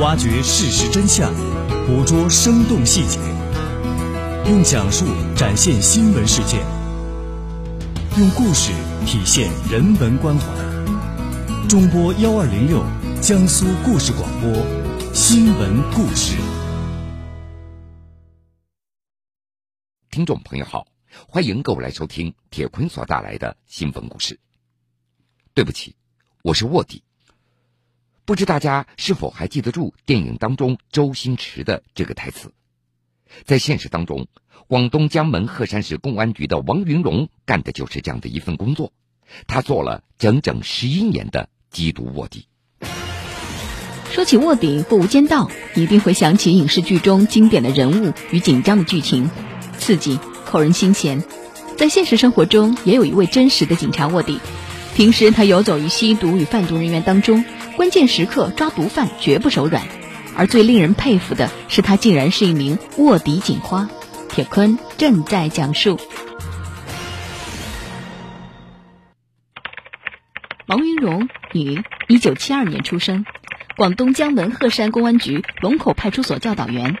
挖掘事实真相，捕捉生动细节，用讲述展现新闻事件，用故事体现人文关怀。中波幺二零六，江苏故事广播，新闻故事。听众朋友好，欢迎各位来收听铁坤所带来的新闻故事。对不起，我是卧底。不知大家是否还记得住电影当中周星驰的这个台词？在现实当中，广东江门鹤山市公安局的王云龙干的就是这样的一份工作。他做了整整十一年的缉毒卧底。说起卧底或无间道，一定会想起影视剧中经典的人物与紧张的剧情，刺激扣人心弦。在现实生活中，也有一位真实的警察卧底。平时他游走于吸毒与贩毒人员当中。关键时刻抓毒贩绝不手软，而最令人佩服的是，他竟然是一名卧底警花。铁坤正在讲述。王云荣，女，一九七二年出生，广东江门鹤山公安局龙口派出所教导员。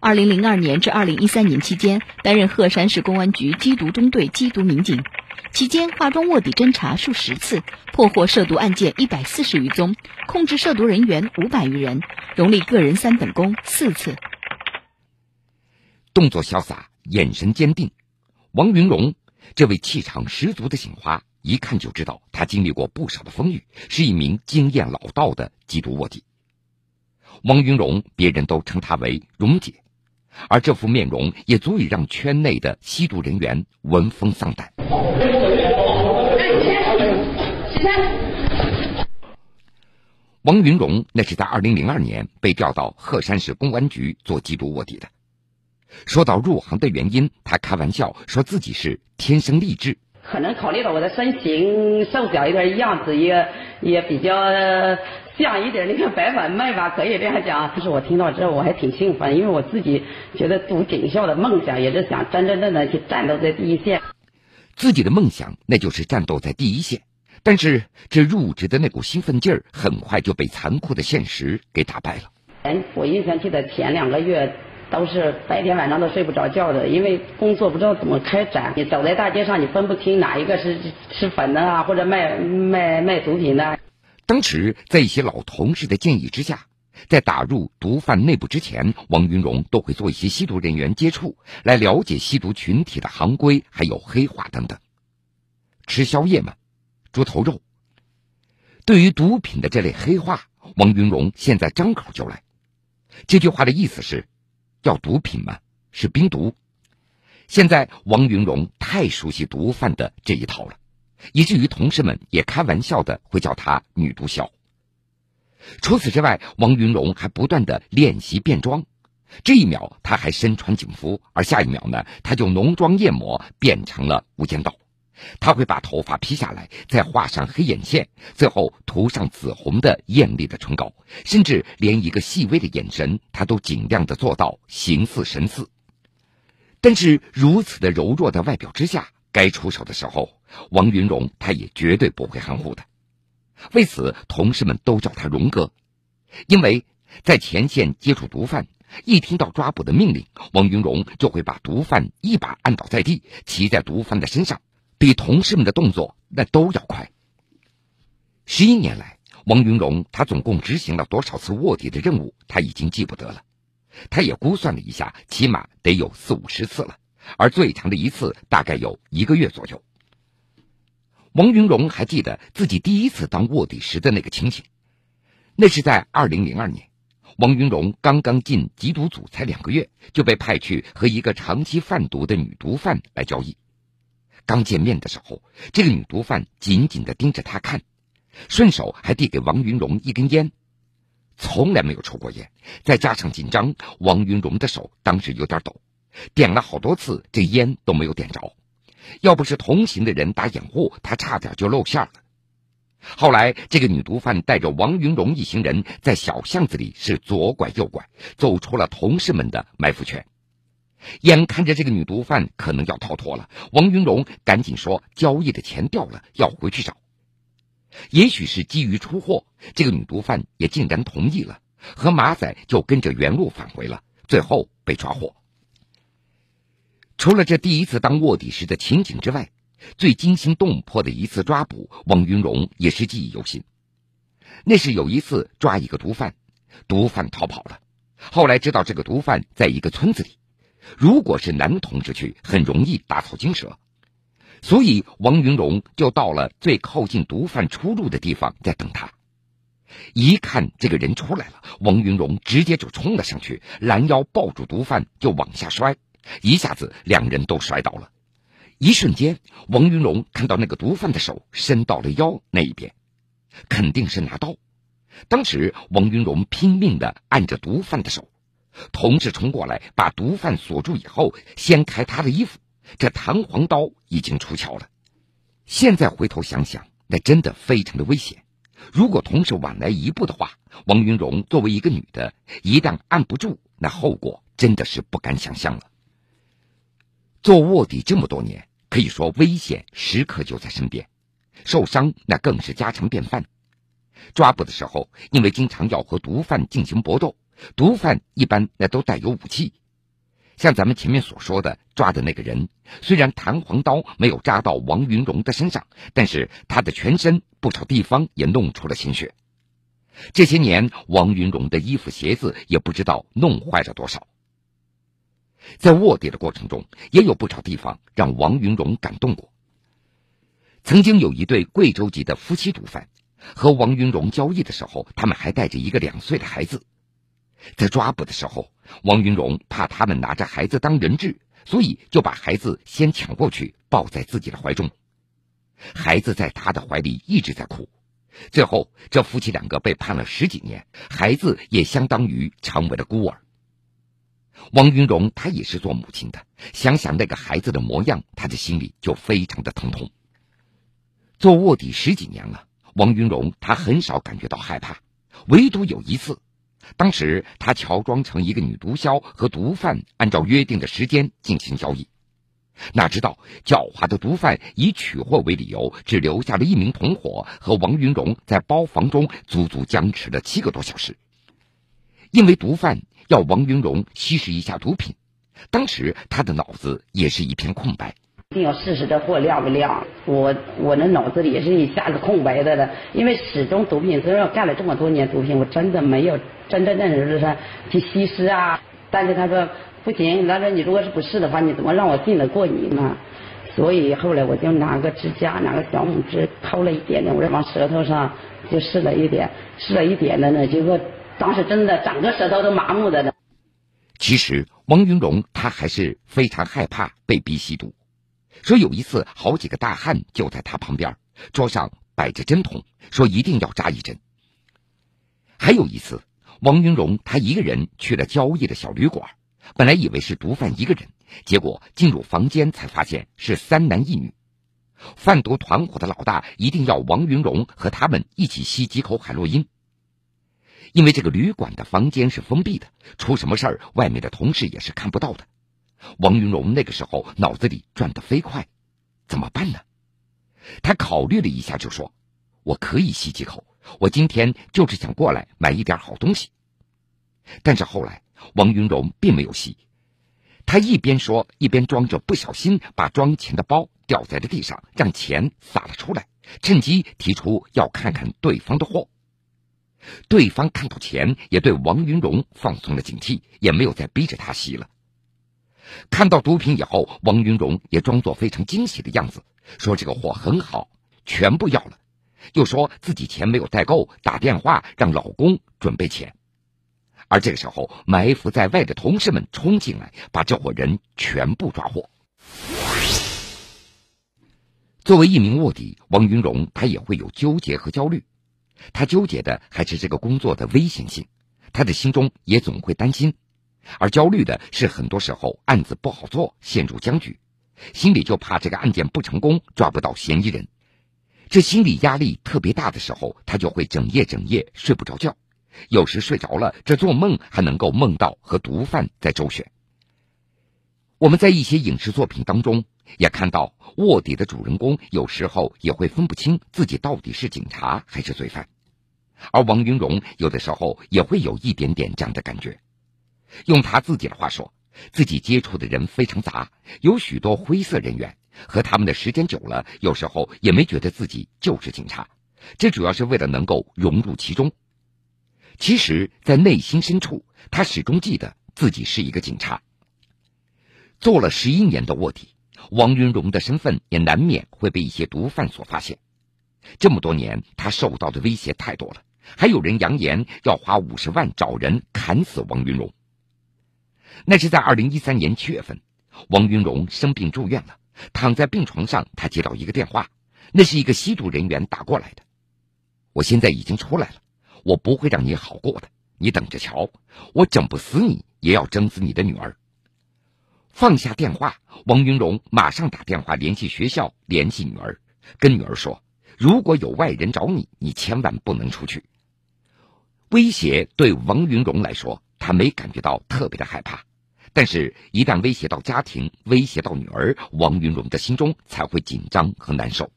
二零零二年至二零一三年期间，担任鹤山市公安局缉毒中队缉毒民警。期间化妆卧底侦查数十次，破获涉毒案件一百四十余宗，控制涉毒人员五百余人，荣立个人三等功四次。动作潇洒，眼神坚定，王云荣这位气场十足的警花，一看就知道他经历过不少的风雨，是一名经验老道的缉毒卧底。王云荣，别人都称他为“荣姐”，而这副面容也足以让圈内的吸毒人员闻风丧胆。王云荣那是在二零零二年被调到鹤山市公安局做缉毒卧底的。说到入行的原因，他开玩笑说自己是天生丽质。可能考虑到我的身形瘦小一点，样子也也比较像一点那个白粉妹吧，可以这样讲。但是我听到之后我还挺兴奋，因为我自己觉得读警校的梦想也是想真真正正去战斗在第一线。自己的梦想那就是战斗在第一线。但是这入职的那股兴奋劲儿，很快就被残酷的现实给打败了。哎，我印象记得前两个月都是白天晚上都睡不着觉的，因为工作不知道怎么开展。你走在大街上，你分不清哪一个是吃粉的啊，或者卖卖卖毒品的。当时在一些老同事的建议之下，在打入毒贩内部之前，王云荣都会做一些吸毒人员接触，来了解吸毒群体的行规，还有黑话等等。吃宵夜吗？猪头肉。对于毒品的这类黑话，王云荣现在张口就来。这句话的意思是：要毒品吗？是冰毒。现在王云荣太熟悉毒贩的这一套了，以至于同事们也开玩笑的会叫他“女毒枭”。除此之外，王云荣还不断的练习变装。这一秒他还身穿警服，而下一秒呢，他就浓妆艳抹变成了无间道。他会把头发披下来，再画上黑眼线，最后涂上紫红的艳丽的唇膏，甚至连一个细微的眼神，他都尽量的做到形似神似。但是如此的柔弱的外表之下，该出手的时候，王云荣他也绝对不会含糊的。为此，同事们都叫他荣哥，因为在前线接触毒贩，一听到抓捕的命令，王云荣就会把毒贩一把按倒在地，骑在毒贩的身上。比同事们的动作那都要快。十一年来，王云荣他总共执行了多少次卧底的任务，他已经记不得了。他也估算了一下，起码得有四五十次了，而最长的一次大概有一个月左右。王云荣还记得自己第一次当卧底时的那个情形，那是在二零零二年，王云荣刚刚进缉毒组才两个月，就被派去和一个长期贩毒的女毒贩来交易。刚见面的时候，这个女毒贩紧紧的盯着他看，顺手还递给王云荣一根烟。从来没有抽过烟，再加上紧张，王云荣的手当时有点抖，点了好多次，这烟都没有点着。要不是同行的人打掩护，他差点就露馅了。后来，这个女毒贩带着王云荣一行人在小巷子里是左拐右拐，走出了同事们的埋伏圈。眼看着这个女毒贩可能要逃脱了，王云荣赶紧说：“交易的钱掉了，要回去找。”也许是基于出货，这个女毒贩也竟然同意了。和马仔就跟着原路返回了，最后被抓获。除了这第一次当卧底时的情景之外，最惊心动魄的一次抓捕，王云荣也是记忆犹新。那是有一次抓一个毒贩，毒贩逃跑了，后来知道这个毒贩在一个村子里，如果是男同志去，很容易打草惊蛇，所以王云荣就到了最靠近毒贩出入的地方，在等他。一看这个人出来了，王云荣直接就冲了上去，拦腰抱住毒贩就往下摔，一下子两人都摔倒了。一瞬间，王云荣看到那个毒贩的手伸到了腰那一边，肯定是拿刀。当时王云荣拼命的按着毒贩的手，同志冲过来把毒贩锁住以后，掀开他的衣服，这弹簧刀已经出鞘了。现在回头想想，那真的非常的危险。如果同事晚来一步的话，王云荣作为一个女的，一旦按不住，那后果真的是不敢想象了。做卧底这么多年，可以说危险时刻就在身边，受伤那更是家常便饭。抓捕的时候，因为经常要和毒贩进行搏斗，毒贩一般那都带有武器。像咱们前面所说的抓的那个人，虽然弹簧刀没有扎到王云荣的身上，但是他的全身不少地方也弄出了鲜血。这些年，王云荣的衣服鞋子也不知道弄坏了多少。在卧底的过程中，也有不少地方让王云荣感动过。曾经有一对贵州籍的夫妻毒贩，和王云荣交易的时候，他们还带着一个两岁的孩子。在抓捕的时候，王云荣怕他们拿着孩子当人质，所以就把孩子先抢过去，抱在自己的怀中。孩子在他的怀里一直在哭。最后，这夫妻两个被判了十几年，孩子也相当于成为了孤儿。王云荣他也是做母亲的，想想那个孩子的模样，他的心里就非常的疼痛。做卧底十几年了，王云荣他很少感觉到害怕，唯独有一次。当时他乔装成一个女毒枭，和毒贩按照约定的时间进行交易。哪知道狡猾的毒贩以取货为理由，只留下了一名同伙和王云荣在包房中足足僵持了七个多小时。因为毒贩要王云荣吸食一下毒品，当时他的脑子也是一片空白。一定要试试这货亮不亮？我我那脑子里也是一下子空白的了，因为始终毒品，虽然干了这么多年毒品，我真的没有真真正正的是去吸食啊。但是他说不行，他说你如果是不试的话，你怎么让我信得过你呢？所以后来我就拿个指甲，拿个小拇指抠了一点点，我就往舌头上就试了一点，试了一点的呢，结果当时真的整个舌头都麻木的了。其实王云荣他还是非常害怕被逼吸毒。说有一次，好几个大汉就在他旁边，桌上摆着针筒，说一定要扎一针。还有一次，王云荣他一个人去了交易的小旅馆，本来以为是毒贩一个人，结果进入房间才发现是三男一女。贩毒团伙的老大一定要王云荣和他们一起吸几口海洛因，因为这个旅馆的房间是封闭的，出什么事儿，外面的同事也是看不到的。王云荣那个时候脑子里转得飞快，怎么办呢？他考虑了一下，就说：“我可以吸几口。我今天就是想过来买一点好东西。”但是后来，王云荣并没有吸。他一边说，一边装着不小心把装钱的包掉在了地上，让钱洒了出来，趁机提出要看看对方的货。对方看到钱，也对王云荣放松了警惕，也没有再逼着他吸了。看到毒品以后，王云荣也装作非常惊喜的样子，说：“这个货很好，全部要了。”又说自己钱没有带够，打电话让老公准备钱。而这个时候，埋伏在外的同事们冲进来，把这伙人全部抓获。作为一名卧底，王云荣他也会有纠结和焦虑。他纠结的还是这个工作的危险性，他的心中也总会担心。而焦虑的是，很多时候案子不好做，陷入僵局，心里就怕这个案件不成功，抓不到嫌疑人。这心理压力特别大的时候，他就会整夜整夜睡不着觉，有时睡着了，这做梦还能够梦到和毒贩在周旋。我们在一些影视作品当中也看到，卧底的主人公有时候也会分不清自己到底是警察还是罪犯。而王云荣有的时候也会有一点点这样的感觉。用他自己的话说，自己接触的人非常杂，有许多灰色人员，和他们的时间久了，有时候也没觉得自己就是警察。这主要是为了能够融入其中。其实，在内心深处，他始终记得自己是一个警察。做了十一年的卧底，王云荣的身份也难免会被一些毒贩所发现。这么多年，他受到的威胁太多了，还有人扬言要花五十万找人砍死王云荣。那是在二零一三年七月份，王云荣生病住院了，躺在病床上，他接到一个电话，那是一个吸毒人员打过来的。我现在已经出来了，我不会让你好过的，你等着瞧，我整不死你也要整死你的女儿。放下电话，王云荣马上打电话联系学校，联系女儿，跟女儿说：“如果有外人找你，你千万不能出去。”威胁对王云荣来说，他没感觉到特别的害怕，但是，一旦威胁到家庭，威胁到女儿，王云荣的心中才会紧张和难受。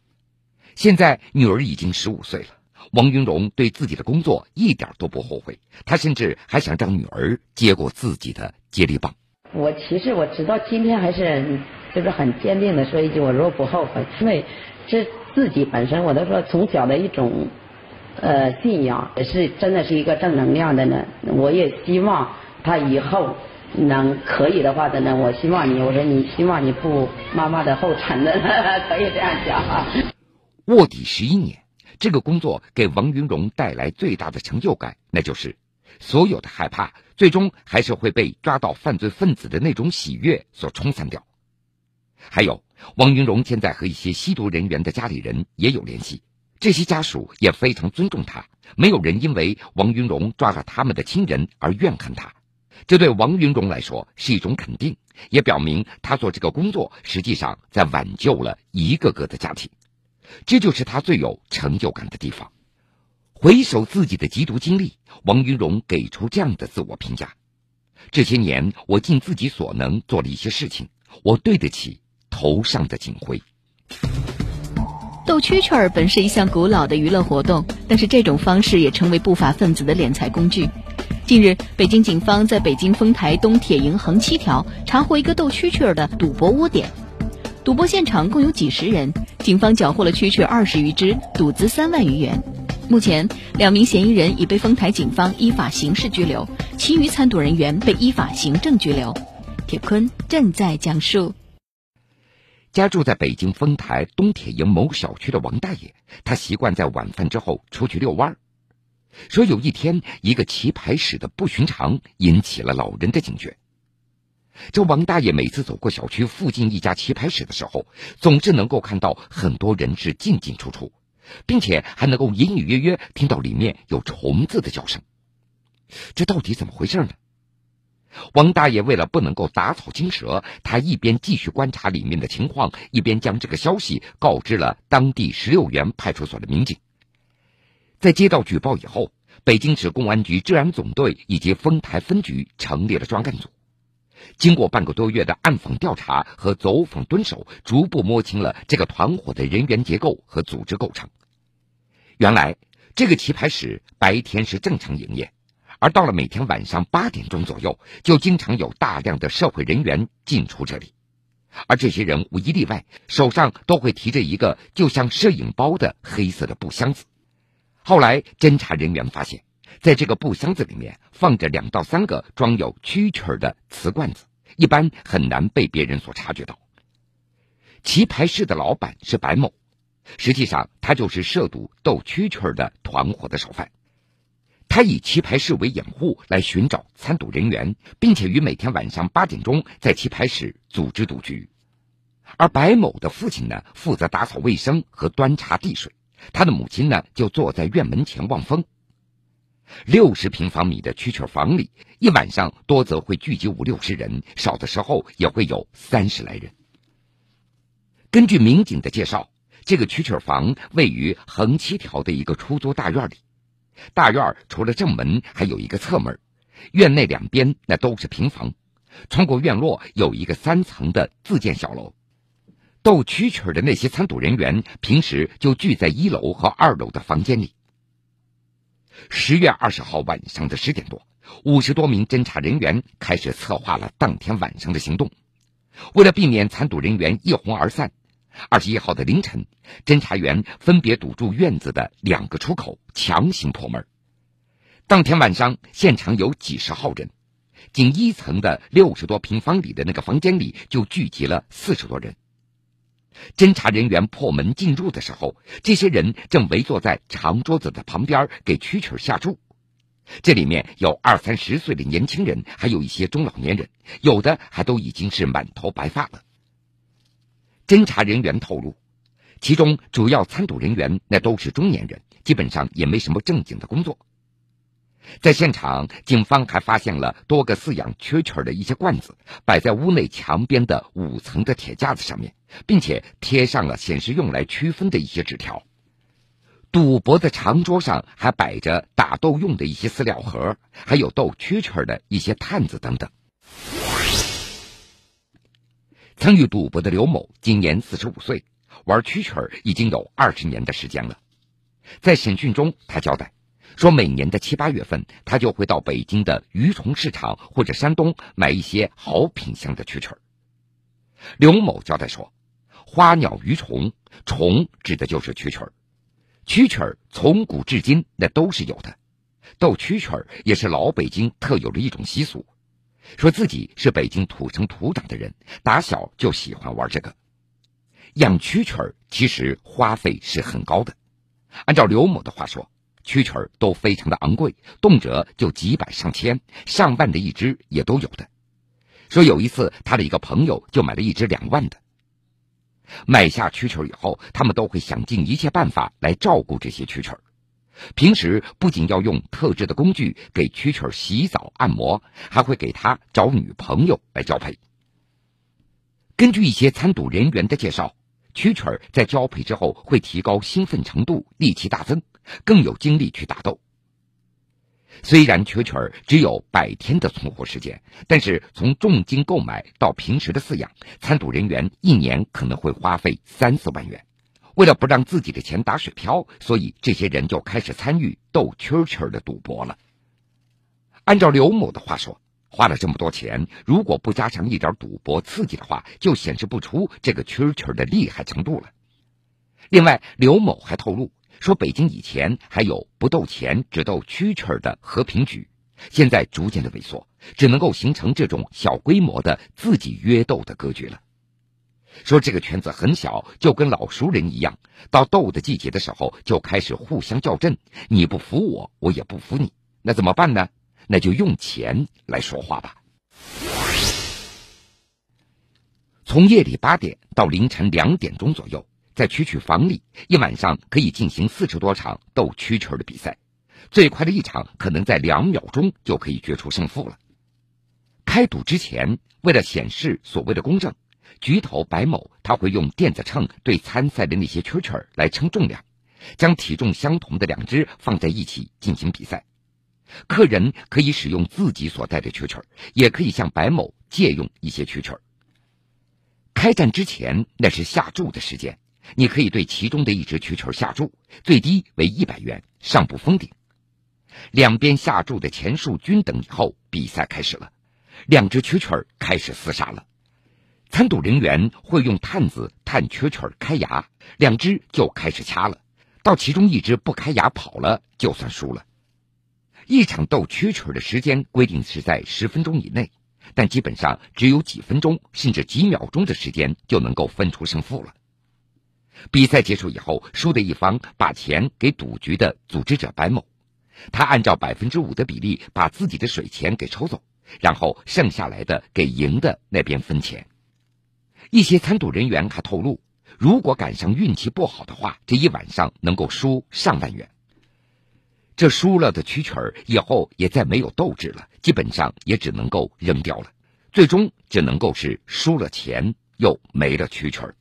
现在女儿已经十五岁了，王云荣对自己的工作一点都不后悔，他甚至还想让女儿接过自己的接力棒。我其实我直到今天还是就是很坚定的说一句，我说不后悔，因为这自己本身我都说从小的一种呃信仰，也是真的是一个正能量的呢。我也希望他以后能可以的话的呢，我希望你，我说你希望你步妈妈的后尘的，可以这样讲啊。卧底十一年，这个工作给王云荣带来最大的成就感，那就是所有的害怕。最终还是会被抓到犯罪分子的那种喜悦所冲散掉。还有，王云荣现在和一些吸毒人员的家里人也有联系，这些家属也非常尊重他，没有人因为王云荣抓了他们的亲人而怨恨他。这对王云荣来说是一种肯定，也表明他做这个工作实际上在挽救了一个个的家庭，这就是他最有成就感的地方。回首自己的缉毒经历，王云荣给出这样的自我评价：这些年，我尽自己所能做了一些事情，我对得起头上的警徽。斗蛐蛐儿本是一项古老的娱乐活动，但是这种方式也成为不法分子的敛财工具。近日，北京警方在北京丰台东铁营横七条查获一个斗蛐蛐儿的赌博窝点，赌博现场共有几十人，警方缴获了蛐蛐二十余只，赌资三万余元。目前，两名嫌疑人已被丰台警方依法刑事拘留，其余参赌人员被依法行政拘留。铁坤正在讲述。家住在北京丰台东铁营某小区的王大爷，他习惯在晚饭之后出去遛弯儿。说有一天，一个棋牌室的不寻常引起了老人的警觉。这王大爷每次走过小区附近一家棋牌室的时候，总是能够看到很多人是进进出出。并且还能够隐隐约约听到里面有虫子的叫声，这到底怎么回事呢？王大爷为了不能够打草惊蛇，他一边继续观察里面的情况，一边将这个消息告知了当地十六元派出所的民警。在接到举报以后，北京市公安局治安总队以及丰台分局成立了专案组。经过半个多月的暗访调查和走访蹲守，逐步摸清了这个团伙的人员结构和组织构成。原来，这个棋牌室白天是正常营业，而到了每天晚上八点钟左右，就经常有大量的社会人员进出这里。而这些人无一例外，手上都会提着一个就像摄影包的黑色的布箱子。后来，侦查人员发现。在这个布箱子里面放着两到三个装有蛐蛐的瓷罐子，一般很难被别人所察觉到。棋牌室的老板是白某，实际上他就是涉赌斗蛐蛐的团伙的首犯。他以棋牌室为掩护来寻找参赌人员，并且于每天晚上八点钟在棋牌室组织赌局。而白某的父亲呢，负责打扫卫生和端茶递水，他的母亲呢，就坐在院门前望风。六十平方米的蛐蛐房里，一晚上多则会聚集五六十人，少的时候也会有三十来人。根据民警的介绍，这个蛐蛐房位于横七条的一个出租大院里。大院除了正门，还有一个侧门，院内两边那都是平房。穿过院落，有一个三层的自建小楼。斗蛐蛐的那些参赌人员，平时就聚在一楼和二楼的房间里。十月二十号晚上的十点多，五十多名侦查人员开始策划了当天晚上的行动。为了避免参赌人员一哄而散，二十一号的凌晨，侦查员分别堵住院子的两个出口，强行破门。当天晚上，现场有几十号人，仅一层的六十多平方里的那个房间里就聚集了四十多人。侦查人员破门进入的时候，这些人正围坐在长桌子的旁边给蛐蛐下注。这里面有二三十岁的年轻人，还有一些中老年人，有的还都已经是满头白发了。侦查人员透露，其中主要参赌人员那都是中年人，基本上也没什么正经的工作。在现场，警方还发现了多个饲养蛐蛐的一些罐子，摆在屋内墙边的五层的铁架子上面，并且贴上了显示用来区分的一些纸条。赌博的长桌上还摆着打斗用的一些饲料盒，还有斗蛐蛐的一些探子等等。参与赌博的刘某今年四十五岁，玩蛐蛐已经有二十年的时间了。在审讯中，他交代。说每年的七八月份，他就会到北京的鱼虫市场或者山东买一些好品相的蛐蛐儿。刘某交代说，花鸟鱼虫，虫指的就是蛐蛐儿，蛐蛐儿从古至今那都是有的。斗蛐蛐儿也是老北京特有的一种习俗。说自己是北京土生土长的人，打小就喜欢玩这个。养蛐蛐儿其实花费是很高的，按照刘某的话说。蛐蛐儿都非常的昂贵，动辄就几百上千、上万的一只也都有的。说有一次，他的一个朋友就买了一只两万的。买下蛐蛐儿以后，他们都会想尽一切办法来照顾这些蛐蛐儿。平时不仅要用特制的工具给蛐蛐洗澡按摩，还会给他找女朋友来交配。根据一些参赌人员的介绍，蛐蛐在交配之后会提高兴奋程度，力气大增。更有精力去打斗。虽然蛐蛐只有百天的存活时间，但是从重金购买到平时的饲养，参赌人员一年可能会花费三四万元。为了不让自己的钱打水漂，所以这些人就开始参与斗蛐蛐的赌博了。按照刘某的话说，花了这么多钱，如果不加强一点赌博刺激的话，就显示不出这个蛐蛐的厉害程度了。另外，刘某还透露。说北京以前还有不斗钱只斗蛐蛐的和平局，现在逐渐的萎缩，只能够形成这种小规模的自己约斗的格局了。说这个圈子很小，就跟老熟人一样，到斗的季节的时候就开始互相较真，你不服我，我也不服你，那怎么办呢？那就用钱来说话吧。从夜里八点到凌晨两点钟左右。在蛐蛐房里，一晚上可以进行四十多场斗蛐蛐的比赛，最快的一场可能在两秒钟就可以决出胜负了。开赌之前，为了显示所谓的公正，局头白某他会用电子秤对参赛的那些蛐蛐来称重量，将体重相同的两只放在一起进行比赛。客人可以使用自己所带的蛐蛐也可以向白某借用一些蛐蛐开战之前，那是下注的时间。你可以对其中的一只蛐蛐下注，最低为一百元，上不封顶。两边下注的钱数均等以后，比赛开始了。两只蛐蛐开始厮杀了。参赌人员会用探子探蛐蛐开牙，两只就开始掐了。到其中一只不开牙跑了，就算输了。一场斗蛐蛐的时间规定是在十分钟以内，但基本上只有几分钟甚至几秒钟的时间就能够分出胜负了。比赛结束以后，输的一方把钱给赌局的组织者白某，他按照百分之五的比例把自己的水钱给抽走，然后剩下来的给赢的那边分钱。一些参赌人员还透露，如果赶上运气不好的话，这一晚上能够输上万元。这输了的蛐蛐儿以后也再没有斗志了，基本上也只能够扔掉了，最终只能够是输了钱又没了蛐蛐儿。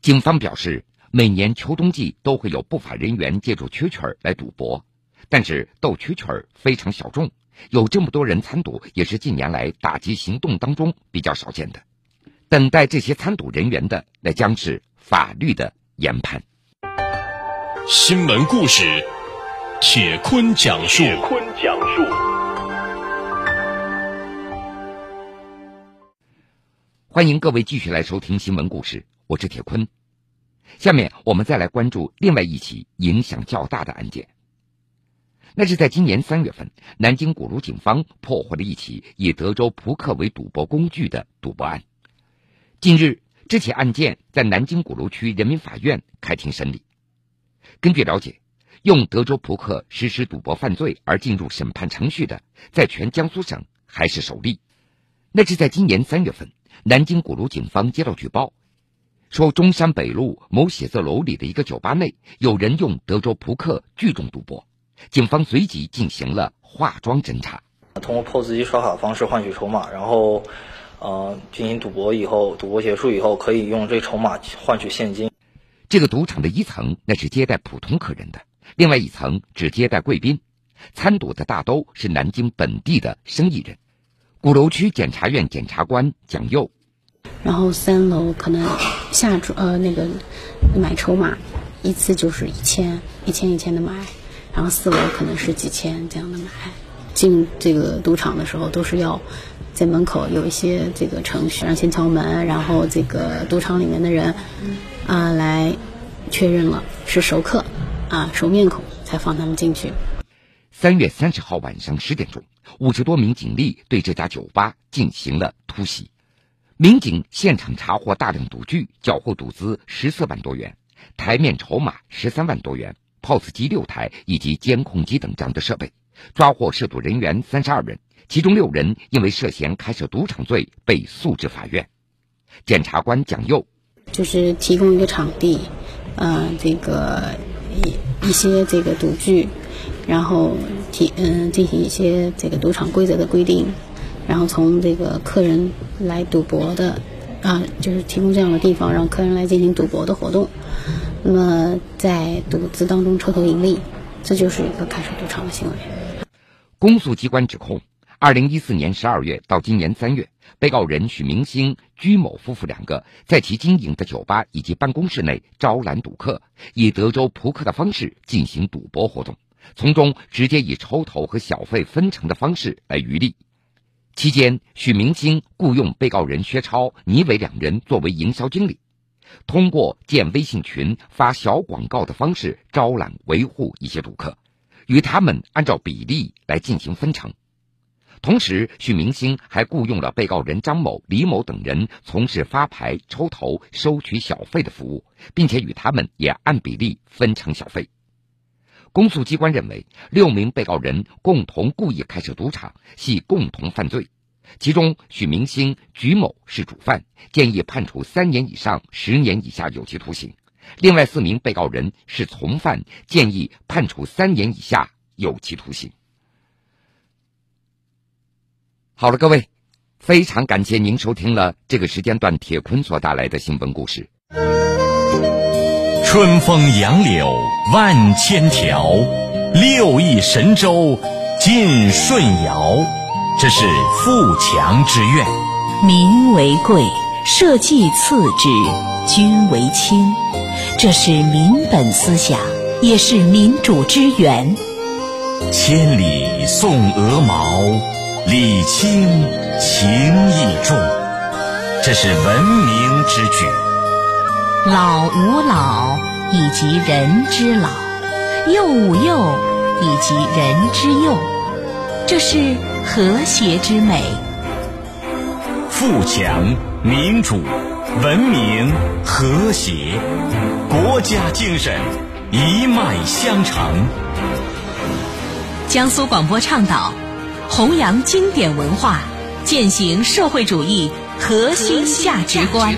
警方表示，每年秋冬季都会有不法人员借助蛐蛐儿来赌博，但是斗蛐蛐儿非常小众，有这么多人参赌也是近年来打击行动当中比较少见的。等待这些参赌人员的，那将是法律的严判。新闻故事，铁坤讲述。铁坤讲述。欢迎各位继续来收听新闻故事，我是铁坤。下面我们再来关注另外一起影响较大的案件。那是在今年三月份，南京鼓楼警方破获了一起以德州扑克为赌博工具的赌博案。近日，这起案件在南京鼓楼区人民法院开庭审理。根据了解，用德州扑克实施赌博犯罪而进入审判程序的，在全江苏省还是首例。那是在今年三月份，南京鼓楼警方接到举报，说中山北路某写字楼里的一个酒吧内有人用德州扑克聚众赌博。警方随即进行了化妆侦查，通过 POS 机刷卡方式换取筹码，然后，呃，进行赌博以后，赌博结束以后，可以用这筹码换取现金。这个赌场的一层那是接待普通客人的，另外一层只接待贵宾。参赌的大都是南京本地的生意人。鼓楼区检察院检察官蒋佑，然后三楼可能下注呃那个买筹码，一次就是一千一千一千的买。然后四楼可能是几千这样的买，进这个赌场的时候都是要在门口有一些这个程序，让先敲门，然后这个赌场里面的人啊来确认了是熟客啊熟面孔，才放他们进去。三月三十号晚上十点钟，五十多名警力对这家酒吧进行了突袭，民警现场查获大量赌具，缴获赌资十四万多元，台面筹码十三万多元。POS 机六台以及监控机等这样的设备，抓获涉赌人员三十二人，其中六人因为涉嫌开设赌场罪被诉至法院。检察官蒋佑就是提供一个场地，呃，这个一一些这个赌具，然后提嗯进行一些这个赌场规则的规定，然后从这个客人来赌博的啊，就是提供这样的地方，让客人来进行赌博的活动。那么，在赌资当中抽头盈利，这就是一个开设赌场的行为。公诉机关指控，二零一四年十二月到今年三月，被告人许明星、居某夫妇两个在其经营的酒吧以及办公室内招揽赌客，以德州扑克的方式进行赌博活动，从中直接以抽头和小费分成的方式来渔利。期间，许明星雇佣被告人薛超、倪伟两人作为营销经理。通过建微信群、发小广告的方式招揽、维护一些赌客，与他们按照比例来进行分成。同时，许明星还雇佣了被告人张某、李某等人从事发牌、抽头、收取小费的服务，并且与他们也按比例分成小费。公诉机关认为，六名被告人共同故意开设赌场，系共同犯罪。其中，许明星、鞠某是主犯，建议判处三年以上十年以下有期徒刑；另外四名被告人是从犯，建议判处三年以下有期徒刑。好了，各位，非常感谢您收听了这个时间段铁坤所带来的新闻故事。春风杨柳万千条，六艺神州尽舜尧。这是富强之愿，民为贵，社稷次之，君为轻。这是民本思想，也是民主之源。千里送鹅毛，礼轻情意重。这是文明之举。老吾老以及人之老，幼吾幼以及人之幼。这是。和谐之美，富强、民主、文明、和谐，国家精神一脉相承。江苏广播倡导，弘扬经典文化，践行社会主义核心价值观。